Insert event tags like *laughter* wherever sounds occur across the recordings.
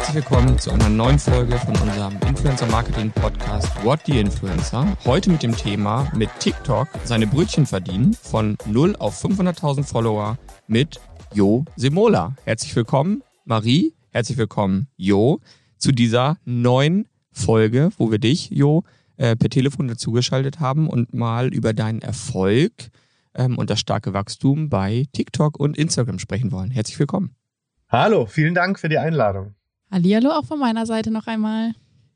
Herzlich willkommen zu einer neuen Folge von unserem Influencer Marketing Podcast What the Influencer. Heute mit dem Thema mit TikTok seine Brötchen verdienen von 0 auf 500.000 Follower mit Jo Semola. Herzlich willkommen, Marie. Herzlich willkommen, Jo, zu dieser neuen Folge, wo wir dich, Jo, äh, per Telefon dazugeschaltet haben und mal über deinen Erfolg ähm, und das starke Wachstum bei TikTok und Instagram sprechen wollen. Herzlich willkommen. Hallo, vielen Dank für die Einladung. Hallihallo auch von meiner Seite noch einmal.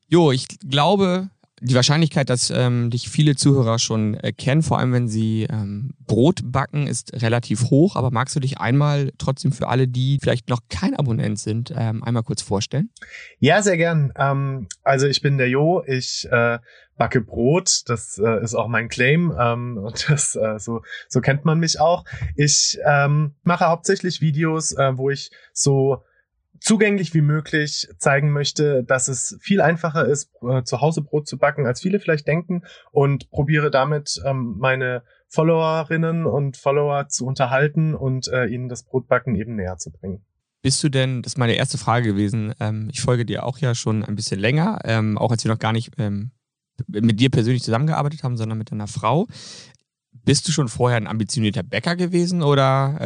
Jo, ich glaube, die Wahrscheinlichkeit, dass ähm, dich viele Zuhörer schon äh, kennen, vor allem wenn sie ähm, Brot backen, ist relativ hoch. Aber magst du dich einmal trotzdem für alle, die vielleicht noch kein Abonnent sind, ähm, einmal kurz vorstellen? Ja, sehr gern. Ähm, also ich bin der Jo, ich äh, backe Brot, das äh, ist auch mein Claim ähm, und das äh, so so kennt man mich auch. Ich ähm, mache hauptsächlich Videos, äh, wo ich so zugänglich wie möglich zeigen möchte, dass es viel einfacher ist, äh, zu Hause Brot zu backen, als viele vielleicht denken und probiere damit ähm, meine Followerinnen und Follower zu unterhalten und äh, ihnen das Brotbacken eben näher zu bringen. Bist du denn, das ist meine erste Frage gewesen, ähm, ich folge dir auch ja schon ein bisschen länger, ähm, auch als wir noch gar nicht mit dir persönlich zusammengearbeitet haben, sondern mit deiner Frau. Bist du schon vorher ein ambitionierter Bäcker gewesen oder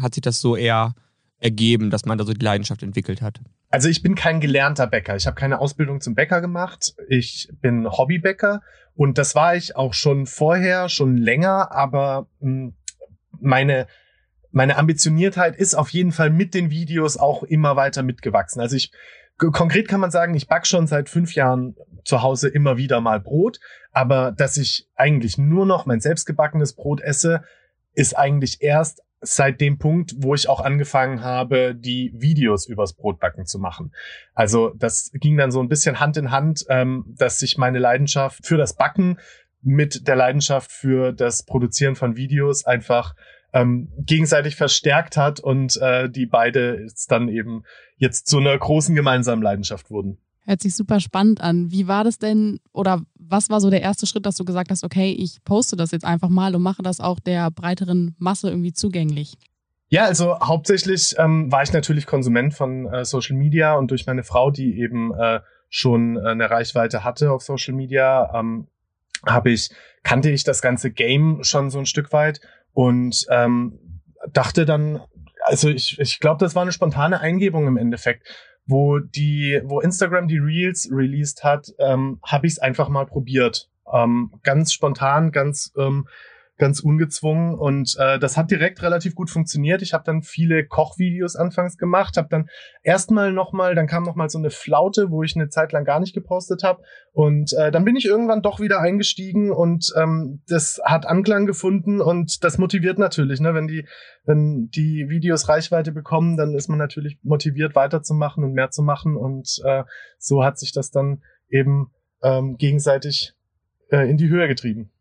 hat sich das so eher ergeben, dass man da so die Leidenschaft entwickelt hat? Also ich bin kein gelernter Bäcker. Ich habe keine Ausbildung zum Bäcker gemacht. Ich bin Hobbybäcker und das war ich auch schon vorher, schon länger, aber hm, meine meine Ambitioniertheit ist auf jeden Fall mit den Videos auch immer weiter mitgewachsen. Also ich konkret kann man sagen, ich back schon seit fünf Jahren zu Hause immer wieder mal Brot, aber dass ich eigentlich nur noch mein selbstgebackenes Brot esse, ist eigentlich erst seit dem Punkt, wo ich auch angefangen habe, die Videos übers Brotbacken zu machen. Also das ging dann so ein bisschen Hand in Hand, ähm, dass sich meine Leidenschaft für das Backen mit der Leidenschaft für das Produzieren von Videos einfach ähm, gegenseitig verstärkt hat und äh, die beide dann eben jetzt zu einer großen gemeinsamen Leidenschaft wurden. Hört sich super spannend an. Wie war das denn oder was war so der erste Schritt, dass du gesagt hast, okay, ich poste das jetzt einfach mal und mache das auch der breiteren Masse irgendwie zugänglich? Ja, also hauptsächlich ähm, war ich natürlich Konsument von äh, Social Media und durch meine Frau, die eben äh, schon äh, eine Reichweite hatte auf Social Media, ähm, habe ich kannte ich das ganze Game schon so ein Stück weit und ähm, dachte dann, also ich, ich glaube, das war eine spontane Eingebung im Endeffekt wo die, wo Instagram die Reels released hat, ähm, habe ich es einfach mal probiert. Ähm, ganz spontan, ganz ähm, ganz ungezwungen und äh, das hat direkt relativ gut funktioniert. Ich habe dann viele Kochvideos anfangs gemacht, habe dann erstmal nochmal, dann kam nochmal so eine Flaute, wo ich eine Zeit lang gar nicht gepostet habe und äh, dann bin ich irgendwann doch wieder eingestiegen und ähm, das hat Anklang gefunden und das motiviert natürlich, ne, wenn die wenn die Videos Reichweite bekommen, dann ist man natürlich motiviert weiterzumachen und mehr zu machen und äh, so hat sich das dann eben ähm, gegenseitig äh, in die Höhe getrieben.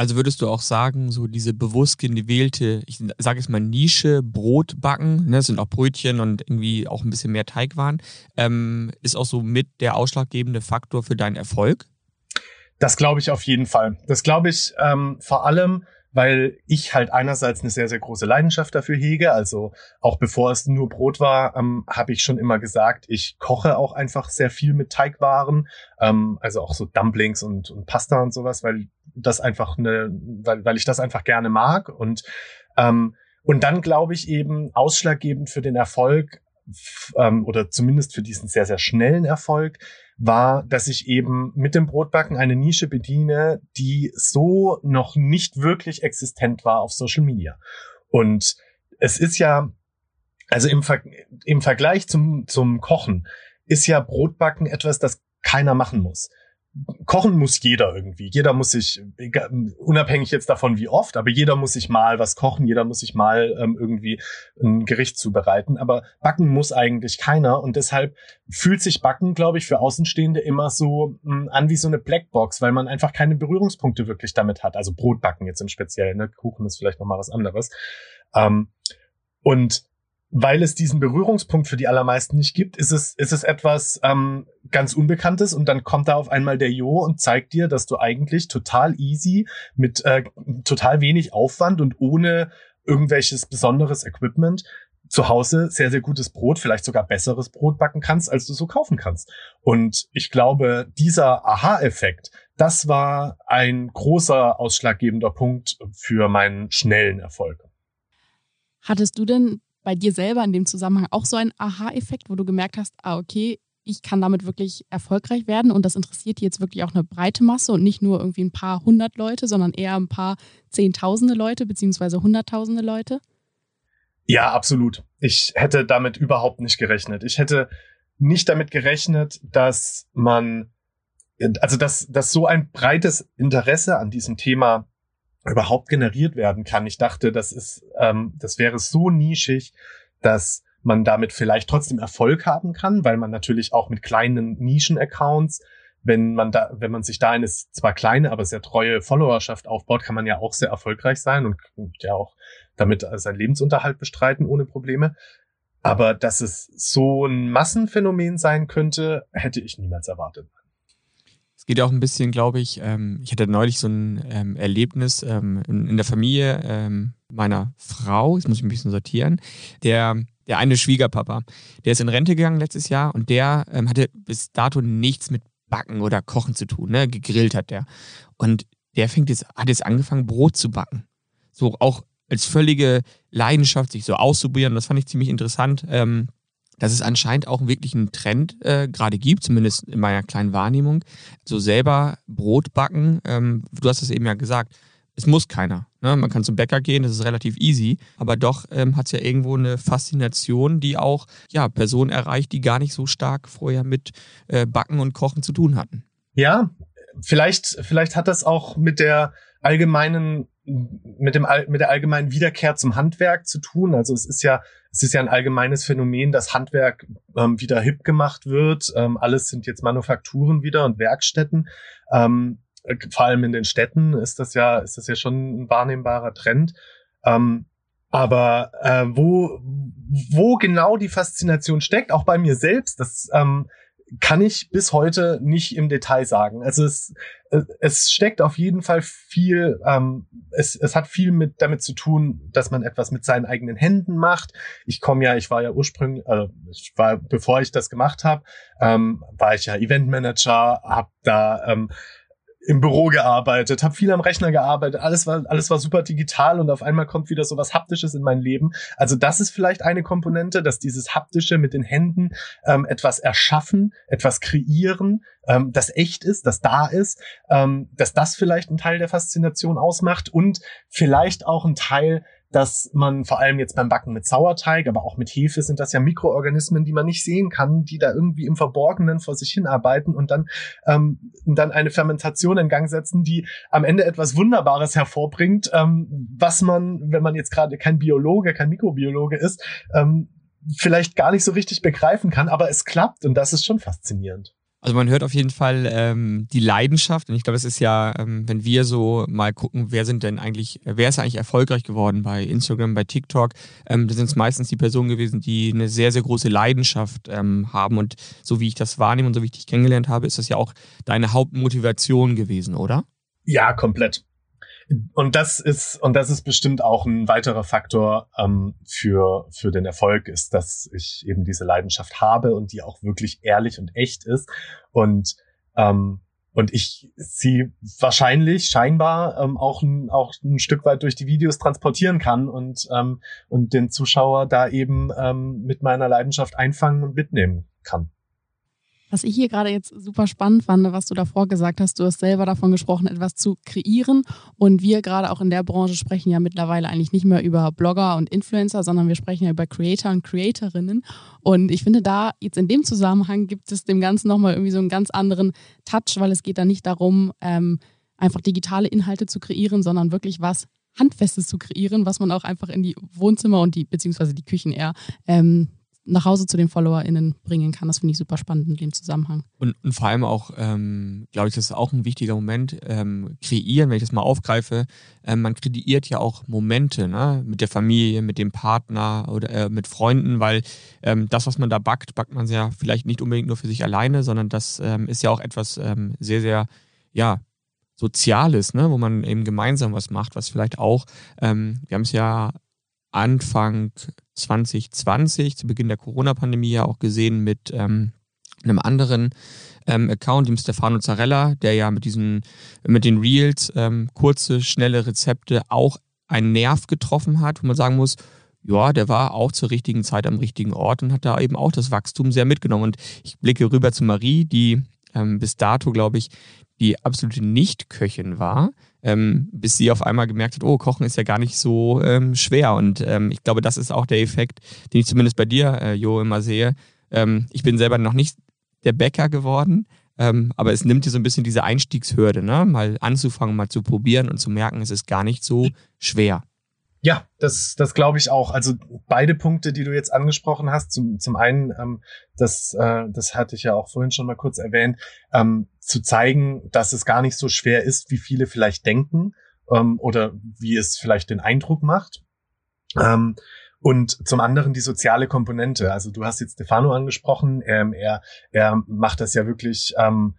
Also würdest du auch sagen, so diese bewusst gewählte, ich sage jetzt mal Nische, Brot backen, ne, das sind auch Brötchen und irgendwie auch ein bisschen mehr Teigwaren, ähm, ist auch so mit der ausschlaggebende Faktor für deinen Erfolg? Das glaube ich auf jeden Fall. Das glaube ich ähm, vor allem, weil ich halt einerseits eine sehr, sehr große Leidenschaft dafür hege. Also auch bevor es nur Brot war, ähm, habe ich schon immer gesagt, ich koche auch einfach sehr viel mit Teigwaren, ähm, also auch so Dumplings und, und Pasta und sowas, weil das einfach eine, weil, weil ich das einfach gerne mag. Und, ähm, und dann glaube ich eben ausschlaggebend für den Erfolg ähm, oder zumindest für diesen sehr, sehr schnellen Erfolg war, dass ich eben mit dem Brotbacken eine Nische bediene, die so noch nicht wirklich existent war auf Social Media. Und es ist ja, also im, Ver im Vergleich zum, zum Kochen, ist ja Brotbacken etwas, das keiner machen muss kochen muss jeder irgendwie. Jeder muss sich, unabhängig jetzt davon wie oft, aber jeder muss sich mal was kochen, jeder muss sich mal ähm, irgendwie ein Gericht zubereiten. Aber backen muss eigentlich keiner und deshalb fühlt sich Backen, glaube ich, für Außenstehende immer so mh, hm, an wie so eine Blackbox, weil man einfach keine Berührungspunkte wirklich damit hat. Also Brotbacken jetzt im Speziellen, ne? Kuchen ist vielleicht nochmal was anderes. Ähm, und weil es diesen Berührungspunkt für die allermeisten nicht gibt, ist es, ist es etwas ähm, ganz Unbekanntes und dann kommt da auf einmal der Jo und zeigt dir, dass du eigentlich total easy mit äh, total wenig Aufwand und ohne irgendwelches besonderes Equipment zu Hause sehr, sehr gutes Brot, vielleicht sogar besseres Brot backen kannst, als du so kaufen kannst. Und ich glaube, dieser Aha-Effekt, das war ein großer ausschlaggebender Punkt für meinen schnellen Erfolg. Hattest du denn bei dir selber in dem Zusammenhang auch so einen Aha-Effekt, wo du gemerkt hast, ah, okay, ich kann damit wirklich erfolgreich werden und das interessiert jetzt wirklich auch eine breite Masse und nicht nur irgendwie ein paar hundert Leute, sondern eher ein paar Zehntausende Leute beziehungsweise Hunderttausende Leute? Ja, absolut. Ich hätte damit überhaupt nicht gerechnet. Ich hätte nicht damit gerechnet, dass man, also dass, dass so ein breites Interesse an diesem Thema überhaupt generiert werden kann. Ich dachte, das ist, ähm, das wäre so nischig, dass man damit vielleicht trotzdem Erfolg haben kann, weil man natürlich auch mit kleinen Nischen-Accounts, wenn man da, wenn man sich da eine zwar kleine, aber sehr treue Followerschaft aufbaut, kann man ja auch sehr erfolgreich sein und, und ja auch damit seinen Lebensunterhalt bestreiten ohne Probleme. Aber dass es so ein Massenphänomen sein könnte, hätte ich niemals erwartet. Geht auch ein bisschen, glaube ich, ähm, ich hatte neulich so ein ähm, Erlebnis ähm, in, in, der Familie ähm, meiner Frau, jetzt muss ich ein bisschen sortieren, der, der eine Schwiegerpapa, der ist in Rente gegangen letztes Jahr und der ähm, hatte bis dato nichts mit Backen oder Kochen zu tun, ne? gegrillt hat der. Und der fängt jetzt, hat jetzt angefangen, Brot zu backen. So auch als völlige Leidenschaft, sich so auszuprobieren. Das fand ich ziemlich interessant. Ähm, dass es anscheinend auch wirklich einen Trend äh, gerade gibt, zumindest in meiner kleinen Wahrnehmung. So selber Brot backen, ähm, du hast es eben ja gesagt, es muss keiner. Ne? Man kann zum Bäcker gehen, das ist relativ easy, aber doch ähm, hat es ja irgendwo eine Faszination, die auch ja, Personen erreicht, die gar nicht so stark vorher mit äh, Backen und Kochen zu tun hatten. Ja, vielleicht, vielleicht hat das auch mit der allgemeinen mit dem mit der allgemeinen Wiederkehr zum Handwerk zu tun. Also es ist ja es ist ja ein allgemeines Phänomen, dass Handwerk ähm, wieder hip gemacht wird. Ähm, alles sind jetzt Manufakturen wieder und Werkstätten. Ähm, vor allem in den Städten ist das ja ist das ja schon ein wahrnehmbarer Trend. Ähm, aber äh, wo wo genau die Faszination steckt, auch bei mir selbst, das ähm, kann ich bis heute nicht im Detail sagen. Also es, es steckt auf jeden Fall viel, ähm, es, es hat viel mit damit zu tun, dass man etwas mit seinen eigenen Händen macht. Ich komme ja, ich war ja ursprünglich, also ich war, bevor ich das gemacht habe, ähm, war ich ja Eventmanager, habe da ähm, im Büro gearbeitet, habe viel am Rechner gearbeitet, alles war alles war super digital und auf einmal kommt wieder so was haptisches in mein Leben. Also das ist vielleicht eine Komponente, dass dieses haptische mit den Händen ähm, etwas erschaffen, etwas kreieren, ähm, das echt ist, das da ist, ähm, dass das vielleicht ein Teil der Faszination ausmacht und vielleicht auch ein Teil dass man vor allem jetzt beim Backen mit Sauerteig, aber auch mit Hefe sind das ja Mikroorganismen, die man nicht sehen kann, die da irgendwie im Verborgenen vor sich hinarbeiten und dann, ähm, dann eine Fermentation in Gang setzen, die am Ende etwas Wunderbares hervorbringt, ähm, was man, wenn man jetzt gerade kein Biologe, kein Mikrobiologe ist, ähm, vielleicht gar nicht so richtig begreifen kann, aber es klappt und das ist schon faszinierend. Also man hört auf jeden Fall ähm, die Leidenschaft und ich glaube, es ist ja, ähm, wenn wir so mal gucken, wer sind denn eigentlich, wer ist eigentlich erfolgreich geworden bei Instagram, bei TikTok, ähm, da sind es meistens die Personen gewesen, die eine sehr, sehr große Leidenschaft ähm, haben und so wie ich das wahrnehme und so wie ich dich kennengelernt habe, ist das ja auch deine Hauptmotivation gewesen, oder? Ja, komplett. Und das ist, und das ist bestimmt auch ein weiterer Faktor ähm, für, für den Erfolg, ist, dass ich eben diese Leidenschaft habe und die auch wirklich ehrlich und echt ist. Und, ähm, und ich sie wahrscheinlich, scheinbar ähm, auch, ein, auch ein Stück weit durch die Videos transportieren kann und, ähm, und den Zuschauer da eben ähm, mit meiner Leidenschaft einfangen und mitnehmen kann. Was ich hier gerade jetzt super spannend fand, was du davor gesagt hast, du hast selber davon gesprochen, etwas zu kreieren. Und wir gerade auch in der Branche sprechen ja mittlerweile eigentlich nicht mehr über Blogger und Influencer, sondern wir sprechen ja über Creator und Creatorinnen. Und ich finde, da jetzt in dem Zusammenhang gibt es dem Ganzen nochmal irgendwie so einen ganz anderen Touch, weil es geht da nicht darum, ähm, einfach digitale Inhalte zu kreieren, sondern wirklich was Handfestes zu kreieren, was man auch einfach in die Wohnzimmer und die, beziehungsweise die Küchen eher ähm, nach Hause zu den FollowerInnen bringen kann. Das finde ich super spannend in dem Zusammenhang. Und, und vor allem auch, ähm, glaube ich, das ist auch ein wichtiger Moment, ähm, kreieren, wenn ich das mal aufgreife. Ähm, man kreiert ja auch Momente ne? mit der Familie, mit dem Partner oder äh, mit Freunden, weil ähm, das, was man da backt, backt man ja vielleicht nicht unbedingt nur für sich alleine, sondern das ähm, ist ja auch etwas ähm, sehr, sehr, ja, Soziales, ne? wo man eben gemeinsam was macht, was vielleicht auch, wir haben es ja Anfang 2020, zu Beginn der Corona-Pandemie ja auch gesehen mit ähm, einem anderen ähm, Account, dem Stefano Zarella, der ja mit diesen, mit den Reels ähm, kurze, schnelle Rezepte auch einen Nerv getroffen hat, wo man sagen muss, ja, der war auch zur richtigen Zeit am richtigen Ort und hat da eben auch das Wachstum sehr mitgenommen. Und ich blicke rüber zu Marie, die ähm, bis dato, glaube ich, die absolute Nicht-Köchin war, ähm, bis sie auf einmal gemerkt hat, oh, Kochen ist ja gar nicht so ähm, schwer. Und ähm, ich glaube, das ist auch der Effekt, den ich zumindest bei dir, äh, Jo, immer sehe. Ähm, ich bin selber noch nicht der Bäcker geworden, ähm, aber es nimmt dir so ein bisschen diese Einstiegshürde, ne? mal anzufangen, mal zu probieren und zu merken, es ist gar nicht so schwer. Ja, das, das glaube ich auch. Also beide Punkte, die du jetzt angesprochen hast, zum, zum einen, ähm, das, äh, das hatte ich ja auch vorhin schon mal kurz erwähnt, ähm, zu zeigen, dass es gar nicht so schwer ist, wie viele vielleicht denken ähm, oder wie es vielleicht den Eindruck macht. Ähm, und zum anderen die soziale Komponente. Also du hast jetzt Stefano angesprochen. Ähm, er, er macht das ja wirklich ähm,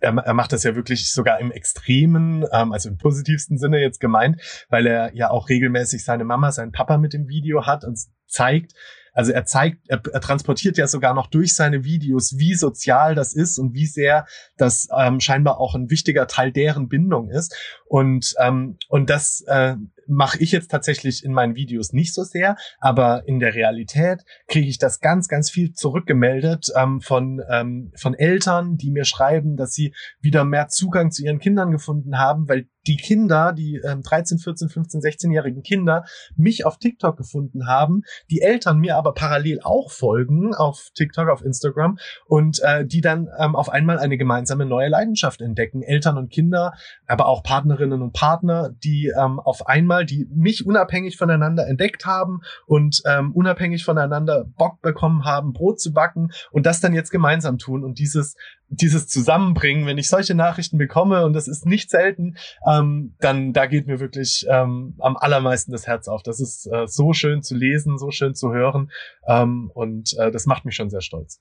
er, er macht das ja wirklich sogar im Extremen, ähm, also im positivsten Sinne jetzt gemeint, weil er ja auch regelmäßig seine Mama, seinen Papa mit dem Video hat und zeigt, also er zeigt, er, er, transportiert ja sogar noch durch seine Videos, wie sozial das ist und wie sehr das ähm, scheinbar auch ein wichtiger Teil deren Bindung ist. Und ähm, und das äh, mache ich jetzt tatsächlich in meinen Videos nicht so sehr, aber in der Realität kriege ich das ganz, ganz viel zurückgemeldet ähm, von, ähm, von Eltern, die mir schreiben, dass sie wieder mehr Zugang zu ihren Kindern gefunden haben, weil die Kinder, die ähm, 13, 14, 15, 16-jährigen Kinder, mich auf TikTok gefunden haben, die Eltern mir aber parallel auch folgen auf TikTok, auf Instagram und äh, die dann ähm, auf einmal eine gemeinsame neue Leidenschaft entdecken. Eltern und Kinder, aber auch Partnerinnen und Partner, die ähm, auf einmal, die mich unabhängig voneinander entdeckt haben und ähm, unabhängig voneinander Bock bekommen haben, Brot zu backen und das dann jetzt gemeinsam tun und dieses dieses Zusammenbringen, wenn ich solche Nachrichten bekomme, und das ist nicht selten, ähm, dann da geht mir wirklich ähm, am allermeisten das Herz auf. Das ist äh, so schön zu lesen, so schön zu hören ähm, und äh, das macht mich schon sehr stolz.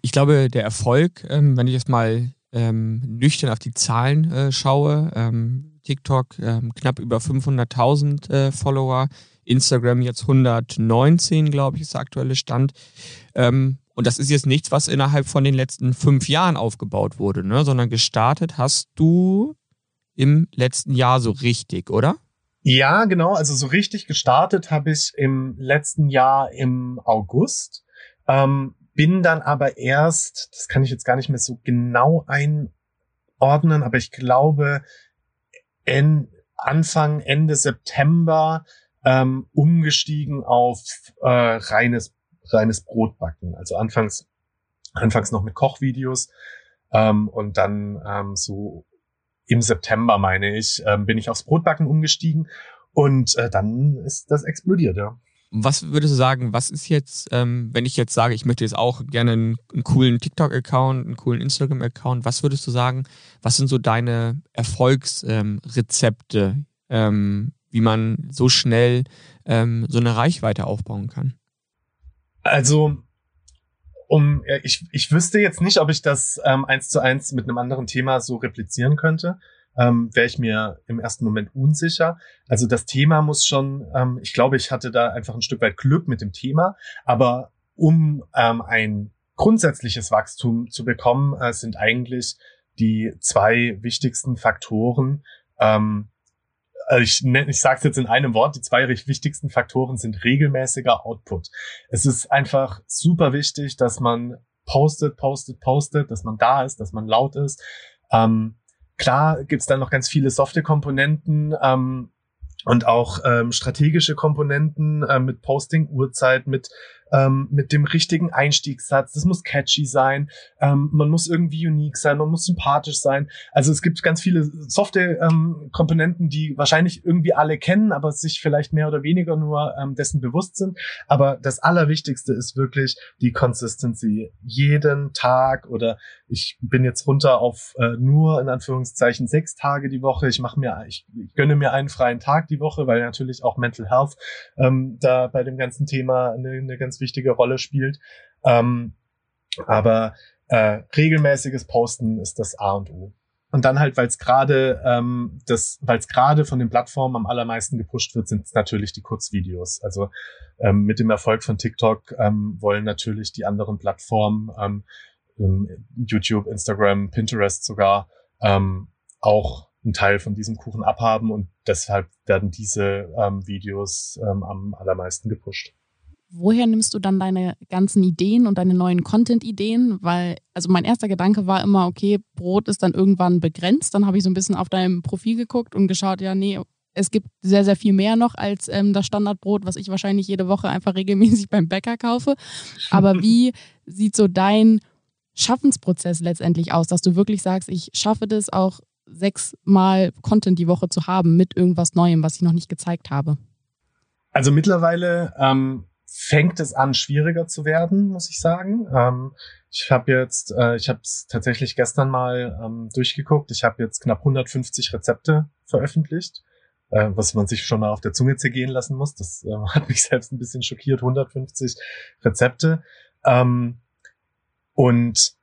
Ich glaube, der Erfolg, ähm, wenn ich jetzt mal ähm, nüchtern auf die Zahlen äh, schaue, ähm, TikTok knapp über 500.000 äh, Follower, Instagram jetzt 119, glaube ich, ist der aktuelle Stand. Ähm, und das ist jetzt nichts, was innerhalb von den letzten fünf Jahren aufgebaut wurde, ne? sondern gestartet hast du im letzten Jahr so richtig, oder? Ja, genau. Also so richtig gestartet habe ich im letzten Jahr im August. Ähm, bin dann aber erst, das kann ich jetzt gar nicht mehr so genau einordnen, aber ich glaube, en, Anfang, Ende September ähm, umgestiegen auf äh, reines reines Brotbacken. Also anfangs, anfangs noch mit Kochvideos ähm, und dann ähm, so im September, meine ich, ähm, bin ich aufs Brotbacken umgestiegen und äh, dann ist das explodiert, ja. Was würdest du sagen, was ist jetzt, ähm, wenn ich jetzt sage, ich möchte jetzt auch gerne einen, einen coolen TikTok-Account, einen coolen Instagram-Account, was würdest du sagen, was sind so deine Erfolgsrezepte, ähm, wie man so schnell ähm, so eine Reichweite aufbauen kann? Also, um, ich, ich wüsste jetzt nicht, ob ich das ähm, eins zu eins mit einem anderen Thema so replizieren könnte. Ähm, Wäre ich mir im ersten Moment unsicher. Also das Thema muss schon, ähm, ich glaube, ich hatte da einfach ein Stück weit Glück mit dem Thema, aber um ähm, ein grundsätzliches Wachstum zu bekommen, äh, sind eigentlich die zwei wichtigsten Faktoren, ähm, also ich, ich sage es jetzt in einem Wort, die zwei wichtigsten Faktoren sind regelmäßiger Output. Es ist einfach super wichtig, dass man postet, postet, postet, dass man da ist, dass man laut ist. Ähm, klar gibt's dann noch ganz viele softe Komponenten, ähm, und auch ähm, strategische Komponenten äh, mit Posting, Uhrzeit, mit ähm, mit dem richtigen Einstiegssatz. Das muss catchy sein. Ähm, man muss irgendwie unique sein. Man muss sympathisch sein. Also es gibt ganz viele Software-Komponenten, ähm, die wahrscheinlich irgendwie alle kennen, aber sich vielleicht mehr oder weniger nur ähm, dessen bewusst sind. Aber das Allerwichtigste ist wirklich die Consistency. Jeden Tag oder ich bin jetzt runter auf äh, nur in Anführungszeichen sechs Tage die Woche. Ich mache mir, ich, ich gönne mir einen freien Tag die Woche, weil natürlich auch Mental Health ähm, da bei dem ganzen Thema eine, eine ganz wichtige Rolle spielt. Ähm, aber äh, regelmäßiges Posten ist das A und O. und dann halt, weil es gerade ähm, das, weil es gerade von den Plattformen am allermeisten gepusht wird, sind es natürlich die Kurzvideos. Also ähm, mit dem Erfolg von TikTok ähm, wollen natürlich die anderen Plattformen, ähm, YouTube, Instagram, Pinterest sogar, ähm, auch einen Teil von diesem Kuchen abhaben und deshalb werden diese ähm, Videos ähm, am allermeisten gepusht woher nimmst du dann deine ganzen Ideen und deine neuen Content-Ideen? Weil, also mein erster Gedanke war immer, okay, Brot ist dann irgendwann begrenzt. Dann habe ich so ein bisschen auf deinem Profil geguckt und geschaut, ja, nee, es gibt sehr, sehr viel mehr noch als ähm, das Standardbrot, was ich wahrscheinlich jede Woche einfach regelmäßig *laughs* beim Bäcker kaufe. Aber wie sieht so dein Schaffensprozess letztendlich aus, dass du wirklich sagst, ich schaffe das auch sechsmal Content die Woche zu haben mit irgendwas Neuem, was ich noch nicht gezeigt habe? Also mittlerweile ähm, fängt es an, schwieriger zu werden, muss ich sagen. Ähm, ich habe jetzt, äh, ich habe es tatsächlich gestern mal ähm, durchgeguckt. Ich habe jetzt knapp 150 Rezepte veröffentlicht, äh, was man sich schon mal auf der Zunge zergehen lassen muss. Das äh, *laughs* hat mich selbst ein bisschen schockiert. 150 Rezepte. Ähm, und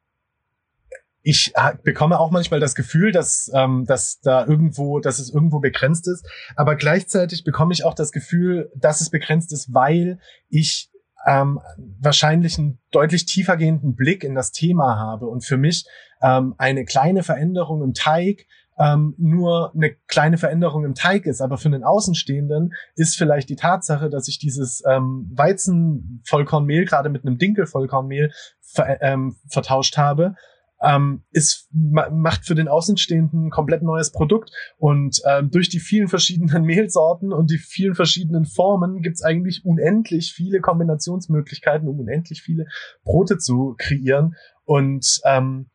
ich bekomme auch manchmal das Gefühl, dass, ähm, dass da irgendwo, dass es irgendwo begrenzt ist. Aber gleichzeitig bekomme ich auch das Gefühl, dass es begrenzt ist, weil ich ähm, wahrscheinlich einen deutlich tiefergehenden Blick in das Thema habe und für mich ähm, eine kleine Veränderung im Teig ähm, nur eine kleine Veränderung im Teig ist, aber für einen Außenstehenden ist vielleicht die Tatsache, dass ich dieses ähm, Weizenvollkornmehl gerade mit einem Dinkelvollkornmehl ver ähm, vertauscht habe, ähm, ist macht für den Außenstehenden ein komplett neues Produkt und ähm, durch die vielen verschiedenen *laughs* Mehlsorten und die vielen verschiedenen Formen gibt's eigentlich unendlich viele Kombinationsmöglichkeiten, um unendlich viele Brote zu kreieren. Und ähm,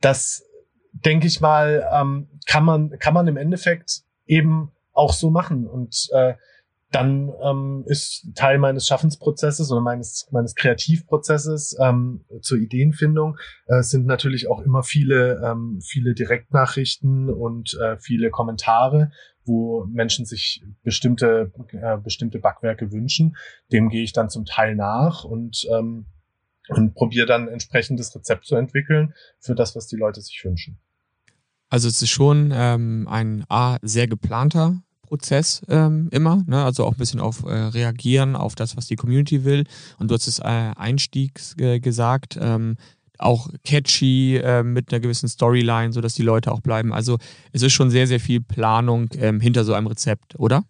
das denke ich mal ähm, kann man kann man im Endeffekt eben auch so machen. Und äh, dann ähm, ist Teil meines Schaffensprozesses oder meines, meines Kreativprozesses ähm, zur Ideenfindung äh, sind natürlich auch immer viele, ähm, viele Direktnachrichten und äh, viele Kommentare, wo Menschen sich bestimmte, äh, bestimmte Backwerke wünschen. Dem gehe ich dann zum Teil nach und, ähm, und probiere dann entsprechendes Rezept zu entwickeln für das, was die Leute sich wünschen. Also es ist schon ähm, ein A, sehr geplanter Prozess ähm, immer, ne? also auch ein bisschen auf äh, reagieren auf das, was die Community will. Und du hast es äh, einstiegs äh, gesagt, ähm, auch catchy äh, mit einer gewissen Storyline, sodass die Leute auch bleiben. Also es ist schon sehr, sehr viel Planung ähm, hinter so einem Rezept, oder?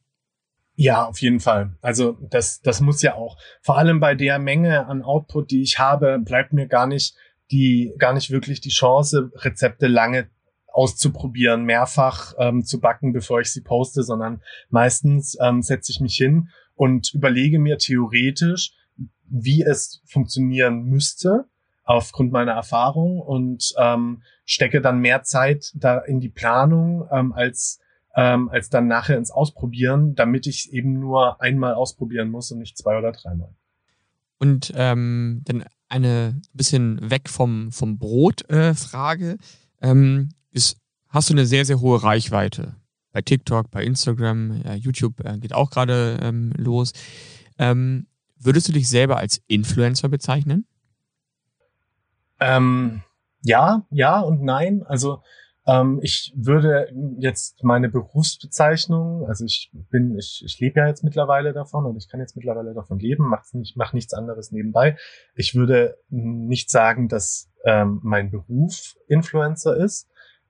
Ja, auf jeden Fall. Also das, das muss ja auch. Vor allem bei der Menge an Output, die ich habe, bleibt mir gar nicht die, gar nicht wirklich die Chance, Rezepte lange auszuprobieren, mehrfach ähm, zu backen, bevor ich sie poste, sondern meistens ähm, setze ich mich hin und überlege mir theoretisch, wie es funktionieren müsste aufgrund meiner Erfahrung und ähm, stecke dann mehr Zeit da in die Planung ähm, als ähm, als dann nachher ins Ausprobieren, damit ich eben nur einmal ausprobieren muss und nicht zwei oder dreimal. Und ähm, dann eine bisschen weg vom vom Brot äh, Frage. Ähm, ist, hast du eine sehr, sehr hohe Reichweite. Bei TikTok, bei Instagram, ja, YouTube äh, geht auch gerade ähm, los. Ähm, würdest du dich selber als Influencer bezeichnen? Ähm, ja, ja und nein. Also ähm, ich würde jetzt meine Berufsbezeichnung, also ich bin, ich, ich lebe ja jetzt mittlerweile davon und ich kann jetzt mittlerweile davon leben, mach nicht, mach nichts anderes nebenbei. Ich würde nicht sagen, dass ähm, mein Beruf Influencer ist.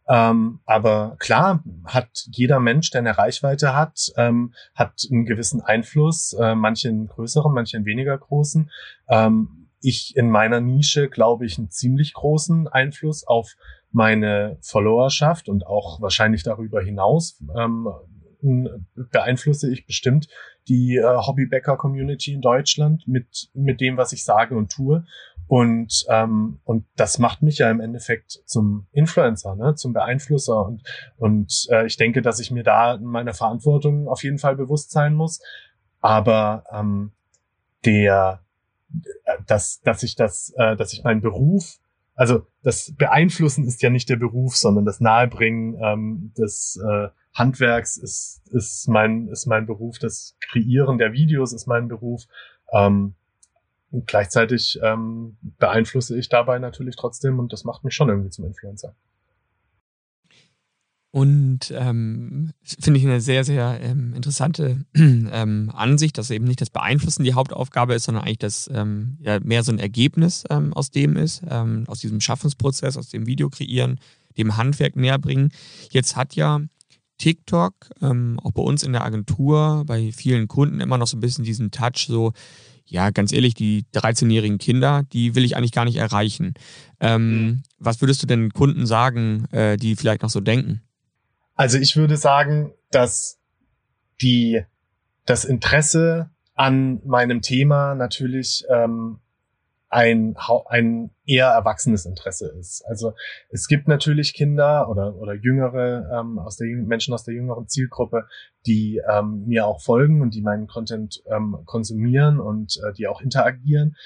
Ähm, aber klar, hat jeder Mensch, der eine Reichweite hat, ähm, hat einen gewissen Einfluss, äh, manche einen größeren, manche einen weniger großen. Ähm, ich in meiner Nische glaube ich einen ziemlich großen Einfluss auf meine Followerschaft und auch wahrscheinlich darüber hinaus ähm, beeinflusse ich bestimmt die äh, Hobbybäcker-Community in Deutschland mit, mit dem, was ich sage und tue. Und, ähm, und das macht mich ja im Endeffekt zum Influencer, ne? zum Beeinflusser. Und, und äh, ich denke, dass ich mir da meiner Verantwortung auf jeden Fall bewusst sein muss. Aber ähm, der, äh, dass, dass ich das, äh, dass ich meinen Beruf, also das Beeinflussen ist ja nicht der Beruf, sondern das Nahebringen ähm, des äh, Handwerks ist, ist mein, ist mein Beruf, das Kreieren der Videos ist mein Beruf. Ähm, gleichzeitig ähm, beeinflusse ich dabei natürlich trotzdem und das macht mich schon irgendwie zum Influencer. Und ähm, finde ich eine sehr, sehr ähm, interessante *clears throat* ähm, Ansicht, dass eben nicht das Beeinflussen die Hauptaufgabe ist, sondern eigentlich das ähm, ja, mehr so ein Ergebnis ähm, aus dem ist, ähm, aus diesem Schaffensprozess, aus dem Video kreieren, dem Handwerk näher bringen. Jetzt hat ja TikTok, ähm, auch bei uns in der Agentur, bei vielen Kunden immer noch so ein bisschen diesen Touch, so, ja, ganz ehrlich, die 13-jährigen Kinder, die will ich eigentlich gar nicht erreichen. Ähm, mhm. Was würdest du denn Kunden sagen, äh, die vielleicht noch so denken? Also ich würde sagen, dass die, das Interesse an meinem Thema natürlich ähm, ein, ein eher erwachsenes Interesse ist. Also es gibt natürlich Kinder oder, oder jüngere ähm, aus der Menschen aus der jüngeren Zielgruppe, die ähm, mir auch folgen und die meinen Content ähm, konsumieren und äh, die auch interagieren.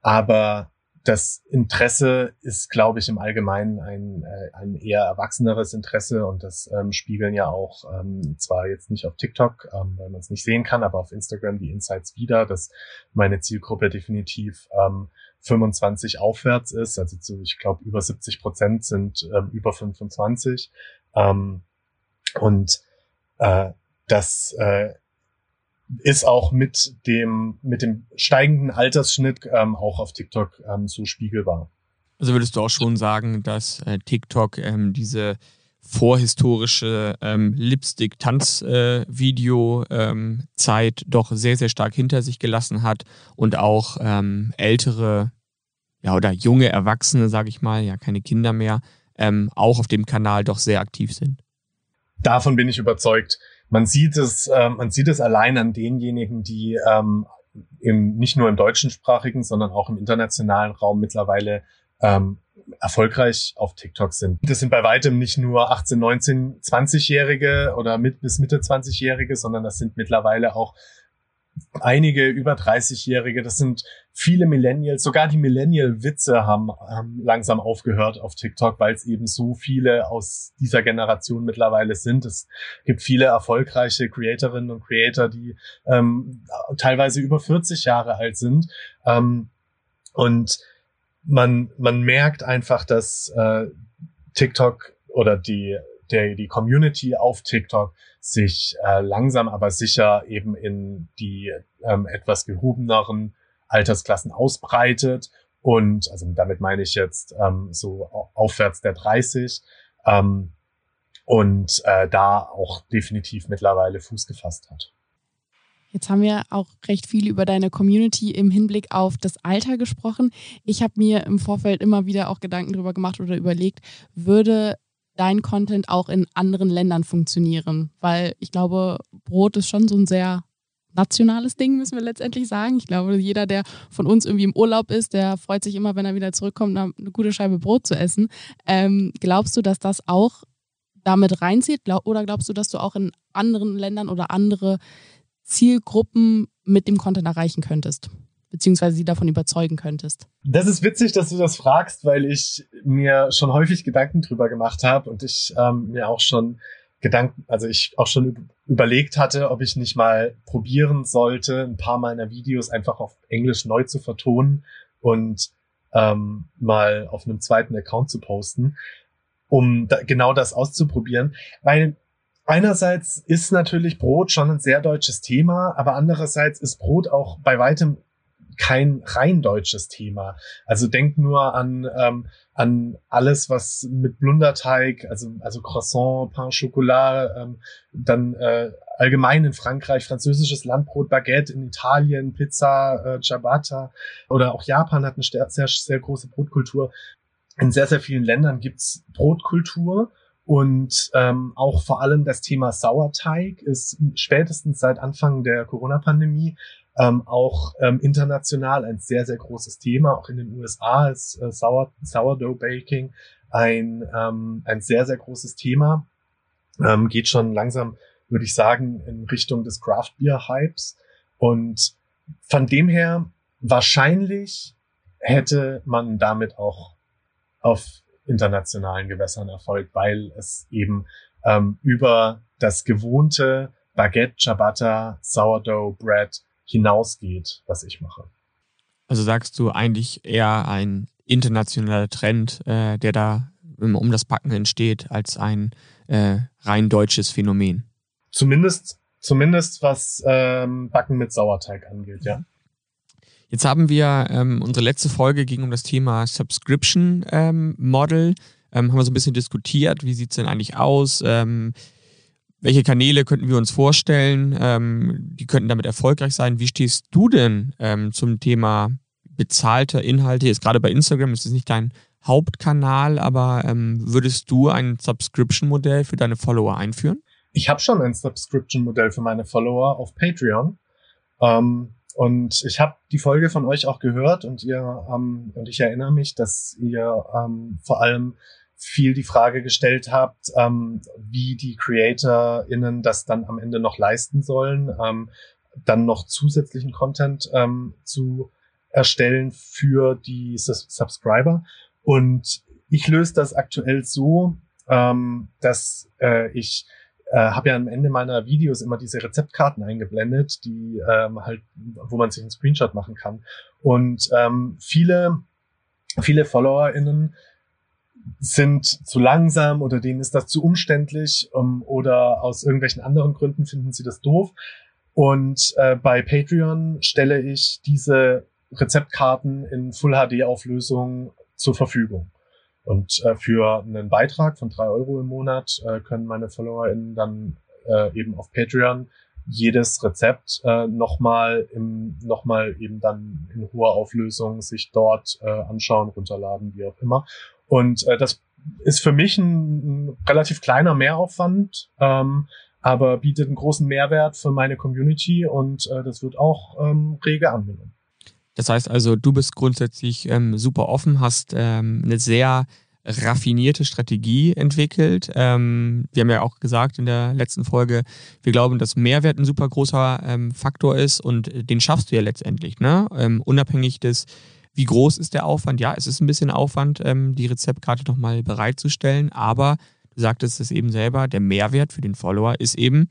Aber das Interesse ist, glaube ich, im Allgemeinen ein, äh, ein eher erwachseneres Interesse und das ähm, spiegeln ja auch ähm, zwar jetzt nicht auf TikTok, ähm, weil man es nicht sehen kann, aber auf Instagram die Insights wieder, dass meine Zielgruppe definitiv ähm, 25 aufwärts ist, also zu, ich glaube über 70 Prozent sind ähm, über 25 ähm, und äh, das äh, ist auch mit dem, mit dem steigenden Altersschnitt ähm, auch auf TikTok ähm, so spiegelbar. Also würdest du auch schon sagen, dass äh, TikTok ähm, diese vorhistorische ähm, Lipstick-Tanz-Video-Zeit ähm, doch sehr, sehr stark hinter sich gelassen hat und auch ähm, ältere ja, oder junge Erwachsene, sage ich mal, ja keine Kinder mehr, ähm, auch auf dem Kanal doch sehr aktiv sind. Davon bin ich überzeugt man sieht es, äh, man sieht es allein an denjenigen, die ähm, im, nicht nur im deutschsprachigen, sondern auch im internationalen Raum mittlerweile ähm, erfolgreich auf TikTok sind. Das sind bei weitem nicht nur 18, 19, 20-Jährige oder mit bis Mitte 20-Jährige, sondern das sind mittlerweile auch einige über 30-Jährige, das sind viele Millennials, sogar die Millennial-Witze haben, haben langsam aufgehört auf TikTok, weil es eben so viele aus dieser Generation mittlerweile sind. Es gibt viele erfolgreiche Creatorinnen und Creator, die ähm, teilweise über 40 Jahre alt sind. Ähm, und man, man merkt einfach, dass äh, TikTok oder die, der, die Community auf TikTok sich äh, langsam aber sicher eben in die ähm, etwas gehobeneren Altersklassen ausbreitet. Und also damit meine ich jetzt ähm, so aufwärts der 30 ähm, und äh, da auch definitiv mittlerweile Fuß gefasst hat. Jetzt haben wir auch recht viel über deine Community im Hinblick auf das Alter gesprochen. Ich habe mir im Vorfeld immer wieder auch Gedanken darüber gemacht oder überlegt, würde dein Content auch in anderen Ländern funktionieren? Weil ich glaube, Brot ist schon so ein sehr nationales Ding, müssen wir letztendlich sagen. Ich glaube, jeder, der von uns irgendwie im Urlaub ist, der freut sich immer, wenn er wieder zurückkommt, eine gute Scheibe Brot zu essen. Ähm, glaubst du, dass das auch damit reinzieht? Oder glaubst du, dass du auch in anderen Ländern oder andere Zielgruppen mit dem Content erreichen könntest? Beziehungsweise sie davon überzeugen könntest? Das ist witzig, dass du das fragst, weil ich mir schon häufig Gedanken drüber gemacht habe und ich ähm, mir auch schon Gedanken, also ich auch schon überlegt hatte, ob ich nicht mal probieren sollte, ein paar meiner Videos einfach auf Englisch neu zu vertonen und ähm, mal auf einem zweiten Account zu posten, um da, genau das auszuprobieren, weil einerseits ist natürlich Brot schon ein sehr deutsches Thema, aber andererseits ist Brot auch bei weitem kein rein deutsches Thema. Also denk nur an, ähm, an alles, was mit Blunderteig, also, also Croissant, Pain Chocolat, ähm, dann äh, allgemein in Frankreich französisches Landbrot, Baguette, in Italien Pizza, äh, Ciabatta oder auch Japan hat eine sehr, sehr, große Brotkultur. In sehr, sehr vielen Ländern gibt's Brotkultur. Und ähm, auch vor allem das Thema Sauerteig ist spätestens seit Anfang der Corona-Pandemie ähm, auch ähm, international ein sehr, sehr großes Thema. Auch in den USA ist äh, Sour Sourdough Baking ein, ähm, ein sehr, sehr großes Thema. Ähm, geht schon langsam, würde ich sagen, in Richtung des Craft Beer Hypes. Und von dem her, wahrscheinlich hätte man damit auch auf internationalen Gewässern Erfolg, weil es eben ähm, über das gewohnte Baguette, Ciabatta, Sourdough Bread hinausgeht, was ich mache. Also sagst du eigentlich eher ein internationaler Trend, äh, der da um das Backen entsteht, als ein äh, rein deutsches Phänomen. Zumindest, zumindest was ähm, Backen mit Sauerteig angeht, ja. Jetzt haben wir ähm, unsere letzte Folge ging um das Thema Subscription ähm, Model. Ähm, haben wir so ein bisschen diskutiert, wie sieht's denn eigentlich aus? Welche Kanäle könnten wir uns vorstellen? Ähm, die könnten damit erfolgreich sein. Wie stehst du denn ähm, zum Thema bezahlte Inhalte? Jetzt gerade bei Instagram ist es nicht dein Hauptkanal, aber ähm, würdest du ein Subscription-Modell für deine Follower einführen? Ich habe schon ein Subscription-Modell für meine Follower auf Patreon. Ähm, und ich habe die Folge von euch auch gehört und ihr ähm, und ich erinnere mich, dass ihr ähm, vor allem viel die Frage gestellt habt, ähm, wie die CreatorInnen das dann am Ende noch leisten sollen, ähm, dann noch zusätzlichen Content ähm, zu erstellen für die Subscriber. Und ich löse das aktuell so, ähm, dass äh, ich äh, habe ja am Ende meiner Videos immer diese Rezeptkarten eingeblendet, die ähm, halt, wo man sich einen Screenshot machen kann. Und ähm, viele, viele FollowerInnen sind zu langsam oder denen ist das zu umständlich um, oder aus irgendwelchen anderen Gründen finden sie das doof. Und äh, bei Patreon stelle ich diese Rezeptkarten in Full HD Auflösung zur Verfügung. Und äh, für einen Beitrag von drei Euro im Monat äh, können meine FollowerInnen dann äh, eben auf Patreon jedes Rezept äh, nochmal im nochmal eben dann in hoher Auflösung sich dort äh, anschauen, runterladen, wie auch immer. Und äh, das ist für mich ein, ein relativ kleiner Mehraufwand, ähm, aber bietet einen großen Mehrwert für meine Community und äh, das wird auch ähm, rege angenommen. Das heißt also, du bist grundsätzlich ähm, super offen, hast ähm, eine sehr raffinierte Strategie entwickelt. Ähm, wir haben ja auch gesagt in der letzten Folge, wir glauben, dass Mehrwert ein super großer ähm, Faktor ist und den schaffst du ja letztendlich, ne? Ähm, unabhängig des, wie groß ist der Aufwand? Ja, es ist ein bisschen Aufwand, ähm, die Rezeptkarte nochmal bereitzustellen, aber du sagtest es eben selber, der Mehrwert für den Follower ist eben,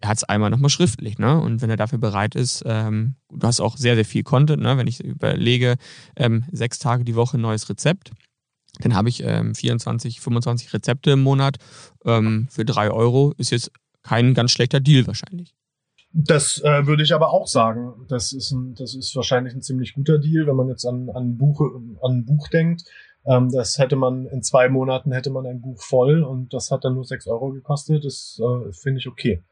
er hat es einmal nochmal schriftlich, ne? Und wenn er dafür bereit ist, ähm, du hast auch sehr, sehr viel Content, ne? Wenn ich überlege, ähm, sechs Tage die Woche neues Rezept, dann habe ich ähm, 24, 25 Rezepte im Monat ähm, für drei Euro. Ist jetzt kein ganz schlechter Deal wahrscheinlich. Das äh, würde ich aber auch sagen. Das ist, ein, das ist wahrscheinlich ein ziemlich guter Deal, wenn man jetzt an, an, Buch, an ein Buch denkt. Ähm, das hätte man in zwei Monaten hätte man ein Buch voll und das hat dann nur sechs Euro gekostet. Das äh, finde ich okay.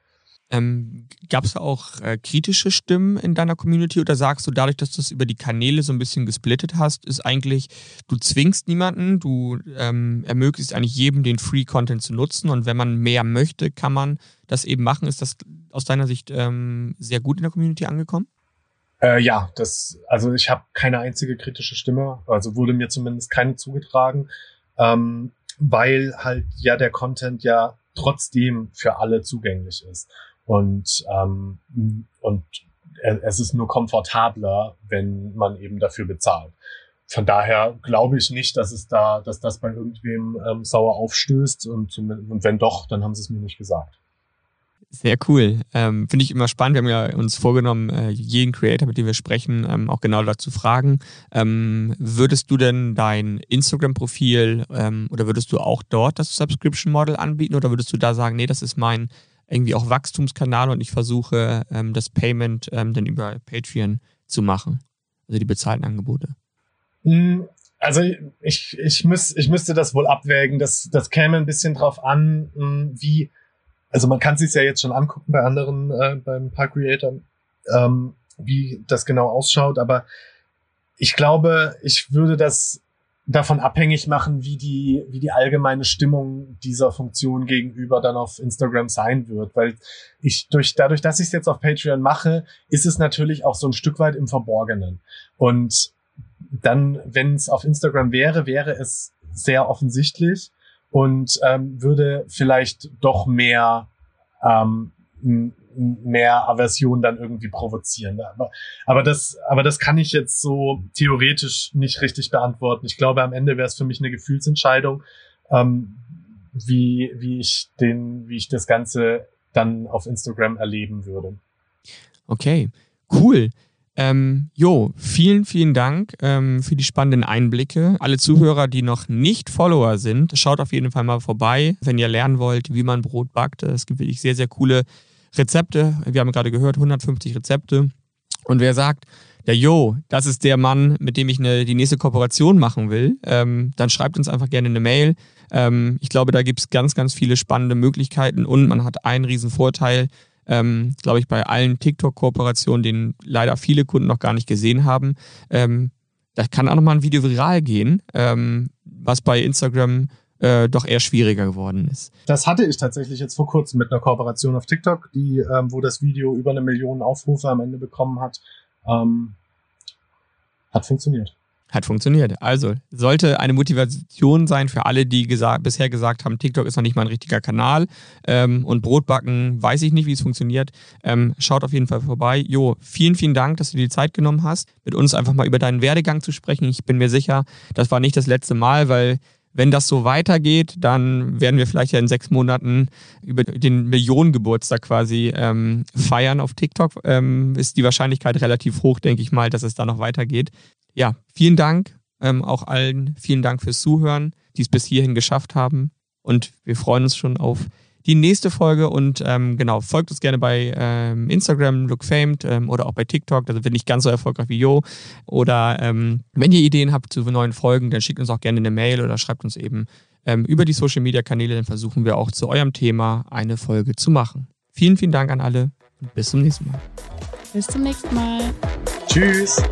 Ähm, Gab es auch äh, kritische Stimmen in deiner Community oder sagst du, dadurch, dass du es über die Kanäle so ein bisschen gesplittet hast, ist eigentlich, du zwingst niemanden, du ähm, ermöglichst eigentlich jedem den Free-Content zu nutzen und wenn man mehr möchte, kann man das eben machen. Ist das aus deiner Sicht ähm, sehr gut in der Community angekommen? Äh, ja, das, also ich habe keine einzige kritische Stimme, also wurde mir zumindest keine zugetragen, ähm, weil halt ja der Content ja trotzdem für alle zugänglich ist. Und, ähm, und es ist nur komfortabler, wenn man eben dafür bezahlt. Von daher glaube ich nicht, dass es da, dass das bei irgendwem ähm, sauer aufstößt und, und wenn doch, dann haben sie es mir nicht gesagt. Sehr cool. Ähm, Finde ich immer spannend. Wir haben ja uns vorgenommen, äh, jeden Creator, mit dem wir sprechen, ähm, auch genau dazu fragen. Ähm, würdest du denn dein Instagram-Profil ähm, oder würdest du auch dort das Subscription Model anbieten oder würdest du da sagen, nee, das ist mein irgendwie auch Wachstumskanal und ich versuche ähm, das Payment ähm, dann über Patreon zu machen. Also die bezahlten Angebote. Hm, also ich, ich, müß, ich müsste das wohl abwägen. Das, das käme ein bisschen drauf an, hm, wie, also man kann sich ja jetzt schon angucken bei anderen, äh, beim Park Creator, ähm, wie das genau ausschaut, aber ich glaube, ich würde das davon abhängig machen, wie die, wie die allgemeine Stimmung dieser Funktion gegenüber dann auf Instagram sein wird. Weil ich durch, dadurch, dass ich es jetzt auf Patreon mache, ist es natürlich auch so ein Stück weit im Verborgenen. Und dann, wenn es auf Instagram wäre, wäre es sehr offensichtlich und ähm, würde vielleicht doch mehr ähm, mehr Aversion dann irgendwie provozieren. Aber, aber, das, aber das kann ich jetzt so theoretisch nicht richtig beantworten. Ich glaube, am Ende wäre es für mich eine Gefühlsentscheidung, ähm, wie, wie ich den, wie ich das Ganze dann auf Instagram erleben würde. Okay, cool. Ähm, jo, vielen, vielen Dank ähm, für die spannenden Einblicke. Alle Zuhörer, die noch nicht Follower sind, schaut auf jeden Fall mal vorbei, wenn ihr lernen wollt, wie man Brot backt. Es gibt wirklich sehr, sehr coole Rezepte. Wir haben gerade gehört, 150 Rezepte. Und wer sagt, ja, jo, das ist der Mann, mit dem ich eine, die nächste Kooperation machen will, ähm, dann schreibt uns einfach gerne eine Mail. Ähm, ich glaube, da gibt es ganz, ganz viele spannende Möglichkeiten und man hat einen riesen Vorteil ähm, glaube ich, bei allen TikTok-Kooperationen, den leider viele Kunden noch gar nicht gesehen haben. Ähm, da kann auch nochmal ein Video viral gehen, ähm, was bei Instagram äh, doch eher schwieriger geworden ist. Das hatte ich tatsächlich jetzt vor kurzem mit einer Kooperation auf TikTok, die, ähm, wo das Video über eine Million Aufrufe am Ende bekommen hat. Ähm, hat funktioniert. Hat funktioniert. Also sollte eine Motivation sein für alle, die gesagt, bisher gesagt haben, TikTok ist noch nicht mal ein richtiger Kanal ähm, und Brotbacken weiß ich nicht, wie es funktioniert. Ähm, schaut auf jeden Fall vorbei. Jo, vielen, vielen Dank, dass du dir die Zeit genommen hast, mit uns einfach mal über deinen Werdegang zu sprechen. Ich bin mir sicher, das war nicht das letzte Mal, weil wenn das so weitergeht, dann werden wir vielleicht ja in sechs Monaten über den Millionengeburtstag quasi ähm, feiern auf TikTok. Ähm, ist die Wahrscheinlichkeit relativ hoch, denke ich mal, dass es da noch weitergeht ja, vielen Dank ähm, auch allen. Vielen Dank fürs Zuhören, die es bis hierhin geschafft haben. Und wir freuen uns schon auf die nächste Folge. Und ähm, genau, folgt uns gerne bei ähm, Instagram, LookFamed ähm, oder auch bei TikTok. Da sind wir nicht ganz so erfolgreich wie Jo. Oder ähm, wenn ihr Ideen habt zu neuen Folgen, dann schickt uns auch gerne eine Mail oder schreibt uns eben ähm, über die Social Media Kanäle. Dann versuchen wir auch zu eurem Thema eine Folge zu machen. Vielen, vielen Dank an alle und bis zum nächsten Mal. Bis zum nächsten Mal. Tschüss.